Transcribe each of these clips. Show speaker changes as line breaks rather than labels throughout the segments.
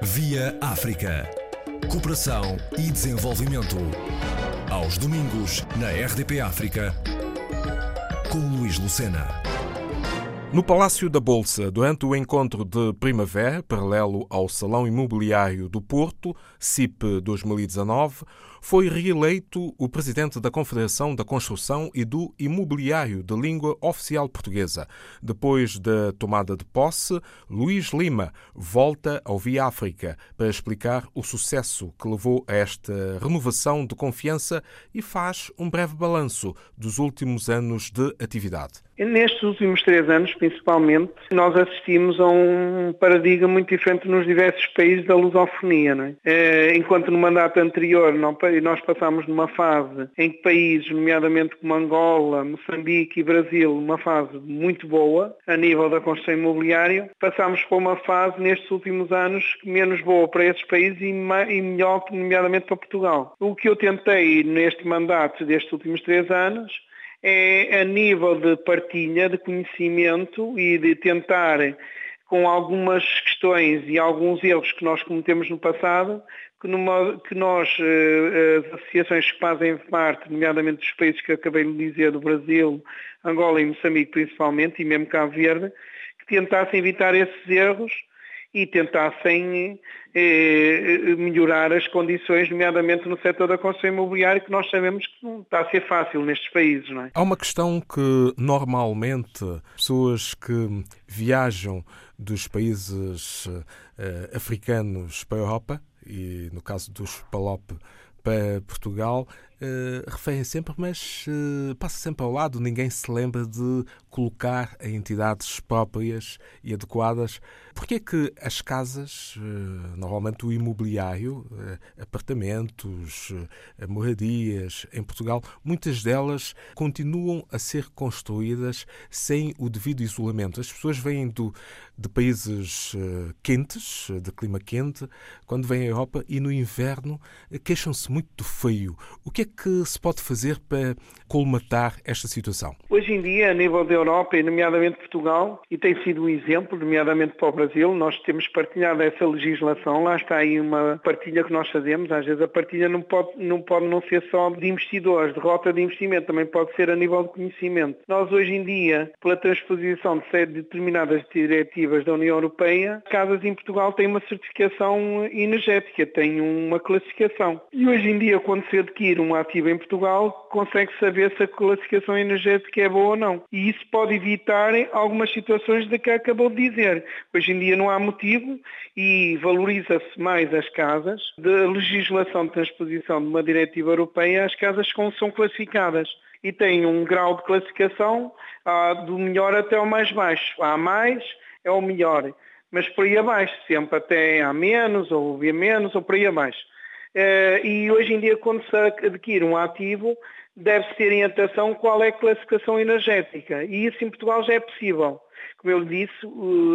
Via África. Cooperação e desenvolvimento. Aos domingos, na RDP África, com Luís Lucena.
No Palácio da Bolsa, durante o encontro de primavera, paralelo ao Salão Imobiliário do Porto, CIP 2019, foi reeleito o presidente da Confederação da Construção e do Imobiliário de Língua Oficial Portuguesa. Depois da tomada de posse, Luís Lima volta ao Via África para explicar o sucesso que levou a esta renovação de confiança e faz um breve balanço dos últimos anos de atividade.
Nestes últimos três anos, principalmente, nós assistimos a um paradigma muito diferente nos diversos países da lusofonia. É? Enquanto no mandato anterior nós passámos numa fase em que países, nomeadamente como Angola, Moçambique e Brasil, uma fase muito boa a nível da construção imobiliária, passámos para uma fase nestes últimos anos menos boa para esses países e melhor, nomeadamente para Portugal. O que eu tentei neste mandato destes últimos três anos é a nível de partilha de conhecimento e de tentar, com algumas questões e alguns erros que nós cometemos no passado, que, que nós, eh, as associações que fazem parte, nomeadamente dos países que acabei de dizer, do Brasil, Angola e Moçambique principalmente, e mesmo Cabo Verde, que tentassem evitar esses erros e tentassem eh, melhorar as condições, nomeadamente no setor da construção imobiliária, que nós sabemos que não está a ser fácil nestes países. Não é?
Há uma questão que normalmente pessoas que viajam dos países eh, africanos para a Europa, e no caso dos PALOP para Portugal, uh, referem sempre, mas uh, passa sempre ao lado, ninguém se lembra de colocar em entidades próprias e adequadas. Porquê é que as casas, uh, normalmente o imobiliário, apartamentos, moradias em Portugal, muitas delas continuam a ser construídas sem o devido isolamento. As pessoas vêm do, de países quentes, de clima quente, quando vêm à Europa e no inverno queixam-se muito do frio. O que é que se pode fazer para colmatar esta situação?
Hoje em dia, a nível da Europa e nomeadamente Portugal, e tem sido um exemplo, nomeadamente para o Brasil, nós temos partilhado essa legislação, lá está aí uma partilha que nós fazemos, às vezes a partilha não pode não, pode não ser só de investidores, de rota de investimento, também pode ser a nível de conhecimento. Nós hoje em dia, pela transposição de determinadas diretivas da União Europeia, casas em Portugal têm uma certificação energética, têm uma classificação. E hoje em dia, quando se adquire um ativo em Portugal, consegue saber se a classificação energética é boa ou não. E isso pode evitar algumas situações de que acabou de dizer. Hoje em dia não há motivo e valoriza-se mais as casas. Da legislação de transposição de uma diretiva europeia, as casas são classificadas e têm um grau de classificação ah, do melhor até o mais baixo. Há mais, é o melhor. Mas por aí abaixo, sempre até há menos, ou havia menos, ou por aí abaixo. Eh, e hoje em dia, quando se adquire um ativo, deve-se ter em atenção qual é a classificação energética. E isso em Portugal já é possível. Como eu lhe disse,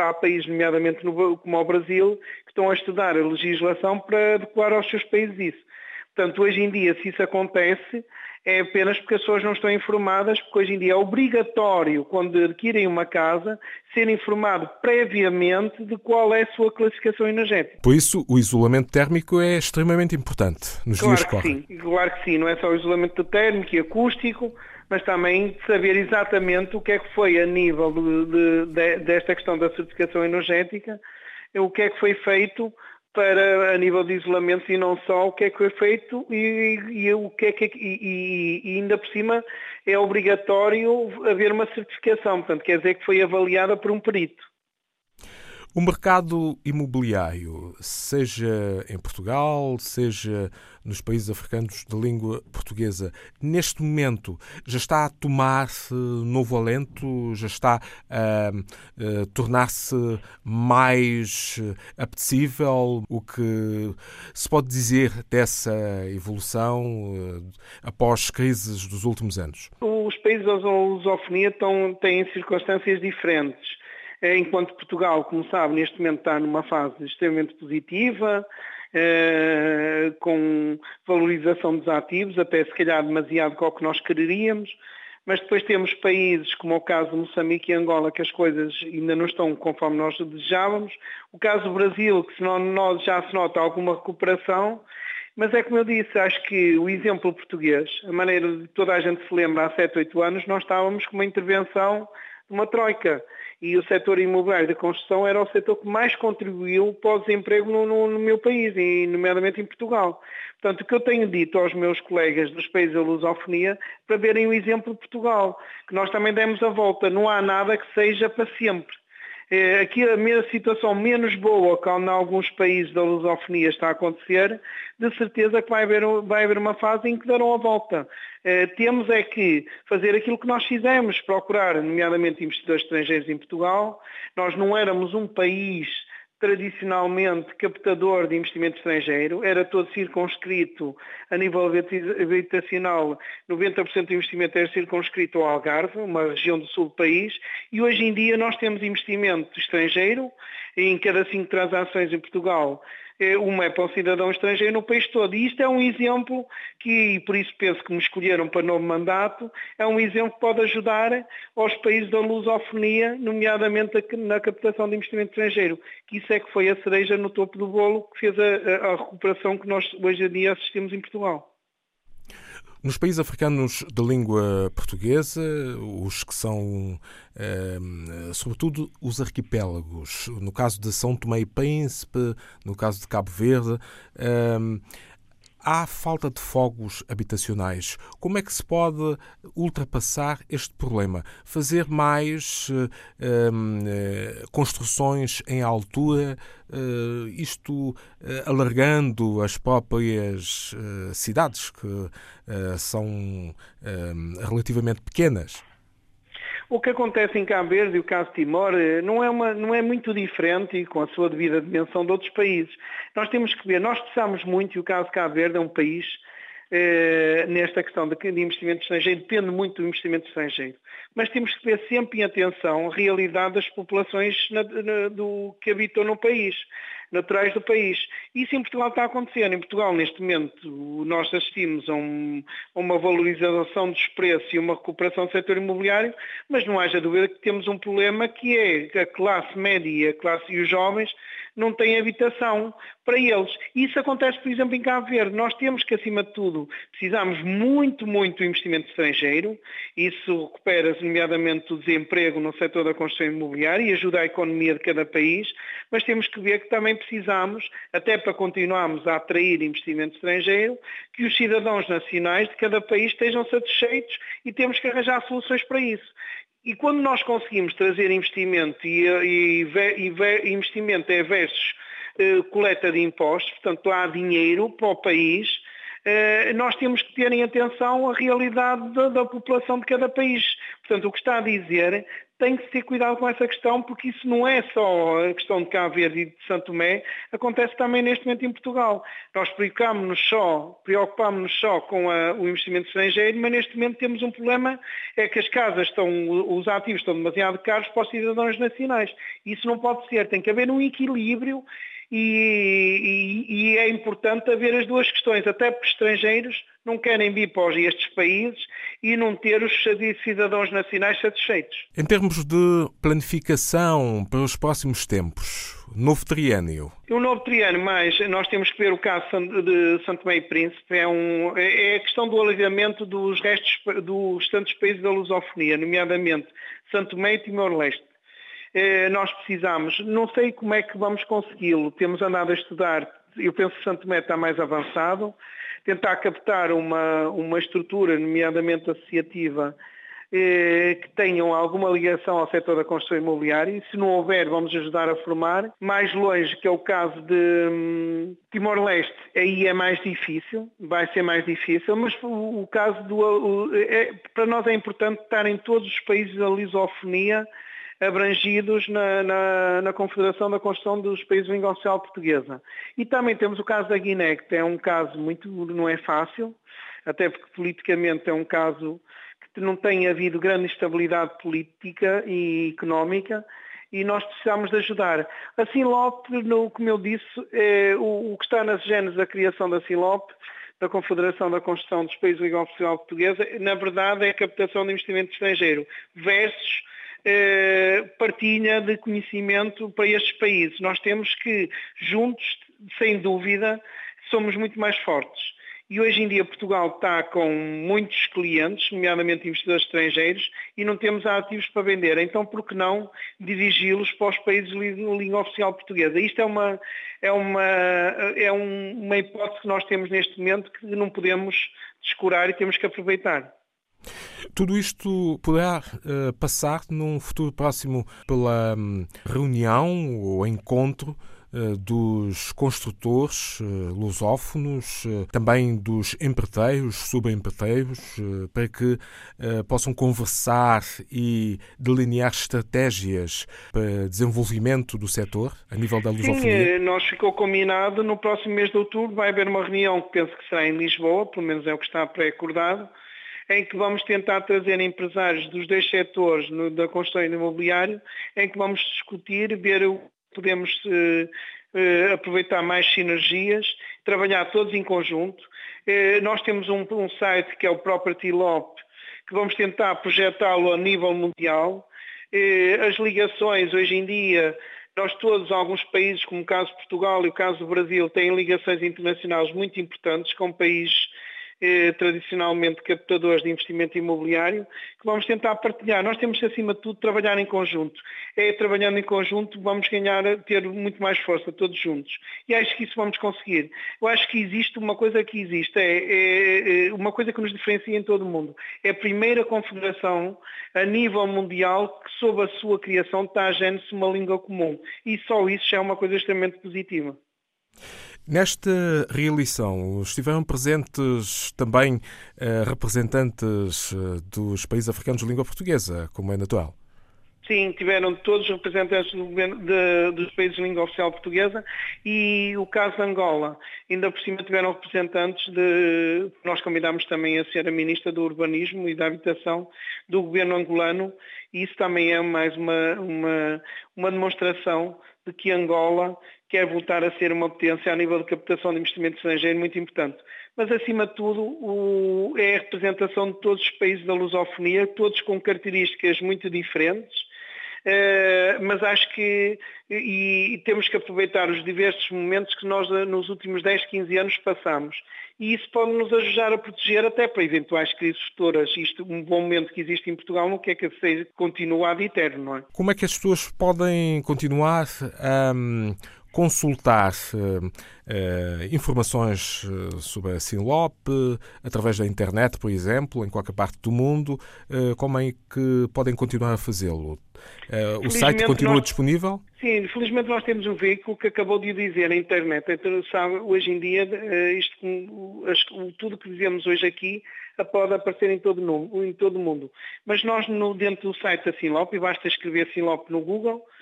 há países, nomeadamente como o Brasil, que estão a estudar a legislação para adequar aos seus países isso. Portanto, hoje em dia, se isso acontece, é apenas porque as pessoas não estão informadas, porque hoje em dia é obrigatório, quando adquirem uma casa, ser informado previamente de qual é a sua classificação energética.
Por isso, o isolamento térmico é extremamente importante nos
claro
dias que
correm. Sim, claro que sim, não é só o isolamento térmico e acústico, mas também saber exatamente o que é que foi a nível de, de, de, desta questão da certificação energética, o que é que foi feito para a nível de isolamento e não só o que é que foi feito e, e o que é que e, e, ainda por cima é obrigatório haver uma certificação, portanto quer dizer que foi avaliada por um perito.
O mercado imobiliário, seja em Portugal, seja nos países africanos de língua portuguesa, neste momento já está a tomar-se novo alento, já está a, a tornar-se mais apetecível? O que se pode dizer dessa evolução uh, após crises dos últimos anos?
Os países da lusofonia têm circunstâncias diferentes enquanto Portugal, como sabe, neste momento está numa fase extremamente positiva, é, com valorização dos ativos, até se calhar demasiado com o que nós quereríamos, mas depois temos países como o caso de Moçambique e Angola, que as coisas ainda não estão conforme nós desejávamos. O caso do Brasil, que nós já se nota alguma recuperação, mas é como eu disse, acho que o exemplo português, a maneira de toda a gente se lembra há 7, 8 anos, nós estávamos com uma intervenção de uma troika e o setor imobiliário da construção era o setor que mais contribuiu para o desemprego no, no, no, meu país, e nomeadamente em Portugal. Portanto, o que eu tenho dito aos meus colegas dos países da lusofonia, para verem o exemplo de Portugal, que nós também demos a volta, não há nada que seja para sempre. É, aqui a situação menos boa, que em alguns países da lusofonia está a acontecer, de certeza que vai haver, vai haver uma fase em que darão a volta. É, temos é que fazer aquilo que nós fizemos, procurar, nomeadamente investidores estrangeiros em Portugal. Nós não éramos um país tradicionalmente captador de investimento estrangeiro, era todo circunscrito a nível habitacional, 90% do investimento era circunscrito ao Algarve, uma região do sul do país, e hoje em dia nós temos investimento estrangeiro, em cada cinco transações em Portugal uma é para um cidadão estrangeiro no país todo. E isto é um exemplo que, e por isso penso que me escolheram para novo mandato, é um exemplo que pode ajudar aos países da lusofonia, nomeadamente na captação de investimento estrangeiro, que isso é que foi a cereja no topo do bolo que fez a, a recuperação que nós hoje em dia assistimos em Portugal.
Nos países africanos de língua portuguesa, os que são, eh, sobretudo, os arquipélagos, no caso de São Tomé e Príncipe, no caso de Cabo Verde, eh, há falta de fogos habitacionais. Como é que se pode ultrapassar este problema? Fazer mais uh, uh, construções em altura, uh, isto alargando as próprias cidades, que são relativamente pequenas?
O que acontece em Cabo Verde e o caso Timor eh, não é, uma, não é muito diferente e com a sua devida dimensão de outros países. Nós temos que ver, nós precisamos muito, e o caso Cabo Verde é um país eh, nesta questão de, de investimento estrangeiro, depende muito do investimento estrangeiro. Mas temos que ver sempre em atenção a realidade das populações na, na, do, que habitam no país naturais do país. Isso em Portugal está a acontecer. Em Portugal, neste momento, nós assistimos a, um, a uma valorização dos preços e uma recuperação do setor imobiliário, mas não haja dúvida que temos um problema que é a classe média a classe, e os jovens não têm habitação para eles. Isso acontece, por exemplo, em Cabo Verde. Nós temos que, acima de tudo, precisamos muito, muito investimento estrangeiro. Isso recupera, nomeadamente, o desemprego no setor da construção imobiliária e ajuda a economia de cada país, mas temos que ver que também precisamos, até para continuarmos a atrair investimento estrangeiro, que os cidadãos nacionais de cada país estejam satisfeitos e temos que arranjar soluções para isso. E quando nós conseguimos trazer investimento e, e, e investimento é versus eh, coleta de impostos, portanto há dinheiro para o país, eh, nós temos que ter em atenção a realidade da, da, população de cada país. Portanto, o que está a dizer tem que ter cuidado com essa questão, porque isso não é só a questão de Cabo Verde e de Santo Tomé, acontece também neste momento em Portugal. Nós preocupámos-nos só, preocupámos só com a, o investimento estrangeiro, mas neste momento temos um problema, é que as casas estão, os ativos estão demasiado caros para os cidadãos nacionais. Isso não pode ser, tem que haver um equilíbrio e, e, e, é importante haver as duas questões, até porque estrangeiros não querem vir para estes países e não ter os cidadãos nacionais satisfeitos.
Em termos de planificação para os próximos tempos, novo triênio?
O novo triênio, mas nós temos que ver o caso de Santo e Príncipe, é, um, é a questão do alargamento dos restos dos restantes países da lusofonia, nomeadamente Santo Tomé e Timor-Leste. Eh, nós precisamos, não sei como é que vamos consegui-lo, temos andado a estudar, eu penso que Santo Tomé está mais avançado, tentar captar uma, uma estrutura, nomeadamente associativa, eh, que tenham alguma ligação ao setor da construção imobiliária e se não houver vamos ajudar a formar. Mais longe, que é o caso de hum, Timor-Leste, aí é mais difícil, vai ser mais difícil, mas o, caso do... É, para nós é importante estar em todos os países da lisofonia abrangidos na, na, na, Confederação da Construção dos Países de Língua Oficial Portuguesa. E também temos o caso da Guiné, que é um caso muito, não é fácil, até porque politicamente é um caso que não tem havido grande estabilidade política e económica, e nós precisamos de ajudar. A Sinlop, no, como eu disse, é, o, o, que está nas genes da criação da Sinlop da Confederação da Construção dos Países Língua Oficial Portuguesa, na verdade é a captação de investimento estrangeiro versus partilha de conhecimento para estes países. Nós temos que, juntos, sem dúvida, somos muito mais fortes. E hoje em dia Portugal está com muitos clientes, nomeadamente investidores estrangeiros, e não temos ativos para vender. Então, por que não dirigi-los para os países de língua oficial portuguesa? Isto é uma, é, uma, é uma hipótese que nós temos neste momento que não podemos descurar e temos que aproveitar.
Tudo isto poderá uh, passar num futuro próximo pela um, reunião ou encontro eh, dos construtores eh, lusófonos, também dos empreiteiros, subempreiteiros, para que possam conversar e delinear estratégias para desenvolvimento do setor a nível da lusofonia?
Sim, nós ficou combinado no próximo mês de outubro vai haver uma reunião que penso que será em Lisboa, pelo menos é o que está pré-acordado, em que vamos tentar trazer empresários dos dois setores no, da construção imobiliária, em que vamos discutir, ver o podemos eh, eh, aproveitar mais sinergias, trabalhar todos em conjunto. Eh, nós temos um, um, site que é o Property Lop, que vamos tentar projetá-lo a nível mundial. as ligações hoje em dia nós todos, alguns países, como o caso de Portugal e o caso do Brasil, têm ligações internacionais muito importantes com países eh, tradicionalmente captadores de investimento imobiliário, que vamos tentar partilhar. Nós temos, acima de tudo, trabalhar em conjunto. É trabalhando em conjunto vamos ganhar, ter muito mais força, todos juntos. E acho que isso vamos conseguir. Eu acho que existe uma coisa que existe, é, é, é uma coisa que nos diferencia em todo o mundo. É a primeira confederação a nível mundial que, sob a sua criação, está a se uma língua comum. E só isso já é uma coisa extremamente positiva.
Nesta reeleição estiveram presentes também eh, representantes eh, dos países africanos de língua portuguesa, como é natural.
Sim, tiveram todos os representantes do de, dos países de língua oficial portuguesa e o caso de Angola. Ainda por cima tiveram representantes de. Nós convidámos também a ser a Ministra do Urbanismo e da Habitação do governo angolano e isso também é mais uma, uma, uma demonstração de que Angola quer voltar a ser uma potência a nível de captação de investimento estrangeiro muito importante. Mas, acima de tudo, o, é a representação de todos os países da lusofonia, todos com características muito diferentes, Uh, mas acho que e, e, temos que aproveitar os diversos momentos que nós nos últimos 10, 15 anos passamos. E isso pode nos ajudar a proteger até para eventuais crises futuras. Isto, um bom momento que existe em Portugal, não quer que seja continuado eterno, não é?
Como é que as pessoas podem continuar a um, consultar uh, uh, informações eh, sobre a Sinlop através da internet, por exemplo, em qualquer parte do mundo. como é que podem continuar a fazê-lo? o site continua
nós,
disponível?
Sim, felizmente nós temos um veículo que acabou de dizer, a internet. Então, sabe, hoje em dia, isto, tudo que dizemos hoje aqui pode aparecer em todo, em todo o mundo. Mas nós, no, dentro do site da Sinlop, e basta escrever Sinlop no Google, eh,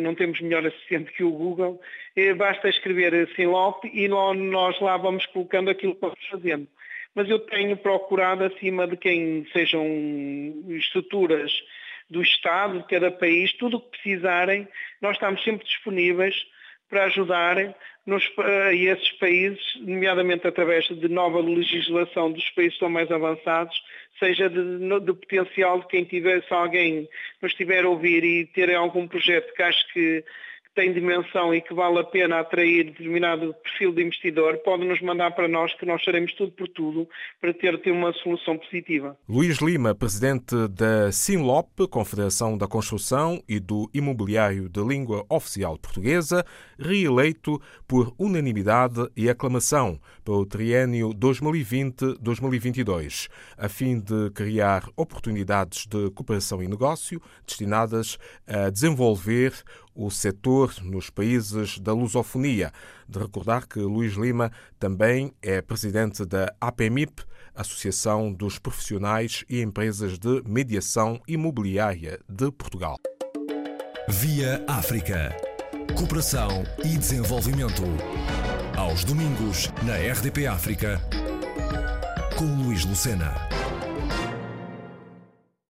não temos melhor assistente que o Google, eh, basta escrever Sinlop e nós lá vamos colocando aquilo que vamos fazendo. Mas eu tenho procurado acima de quem sejam estruturas do Estado, de cada país, tudo o que precisarem, nós estamos sempre disponíveis para ajudar nos, a esses países, nomeadamente através de nova legislação dos países que são mais avançados, seja de, de potencial de quem tiver, se alguém nos estiver a ouvir e ter algum projeto que acho que tem dimensão e que vale a pena atrair determinado perfil de investidor, pode nos mandar para nós que nós faremos tudo por tudo para ter, ter uma solução positiva.
Luís Lima, presidente da Sinlop, Confederação da Construção e do Imobiliário de Língua Oficial Portuguesa, reeleito por unanimidade e aclamação para o triênio 2020-2022, a fim de criar oportunidades de cooperação e negócio destinadas a desenvolver o setor nos países da lusofonia. De recordar que Luís Lima também é presidente da APMIP, Associação dos Profissionais e Empresas de Mediação Imobiliária de Portugal.
Via África. Cooperação e desenvolvimento. Aos domingos, na RDP África, com Luís Lucena.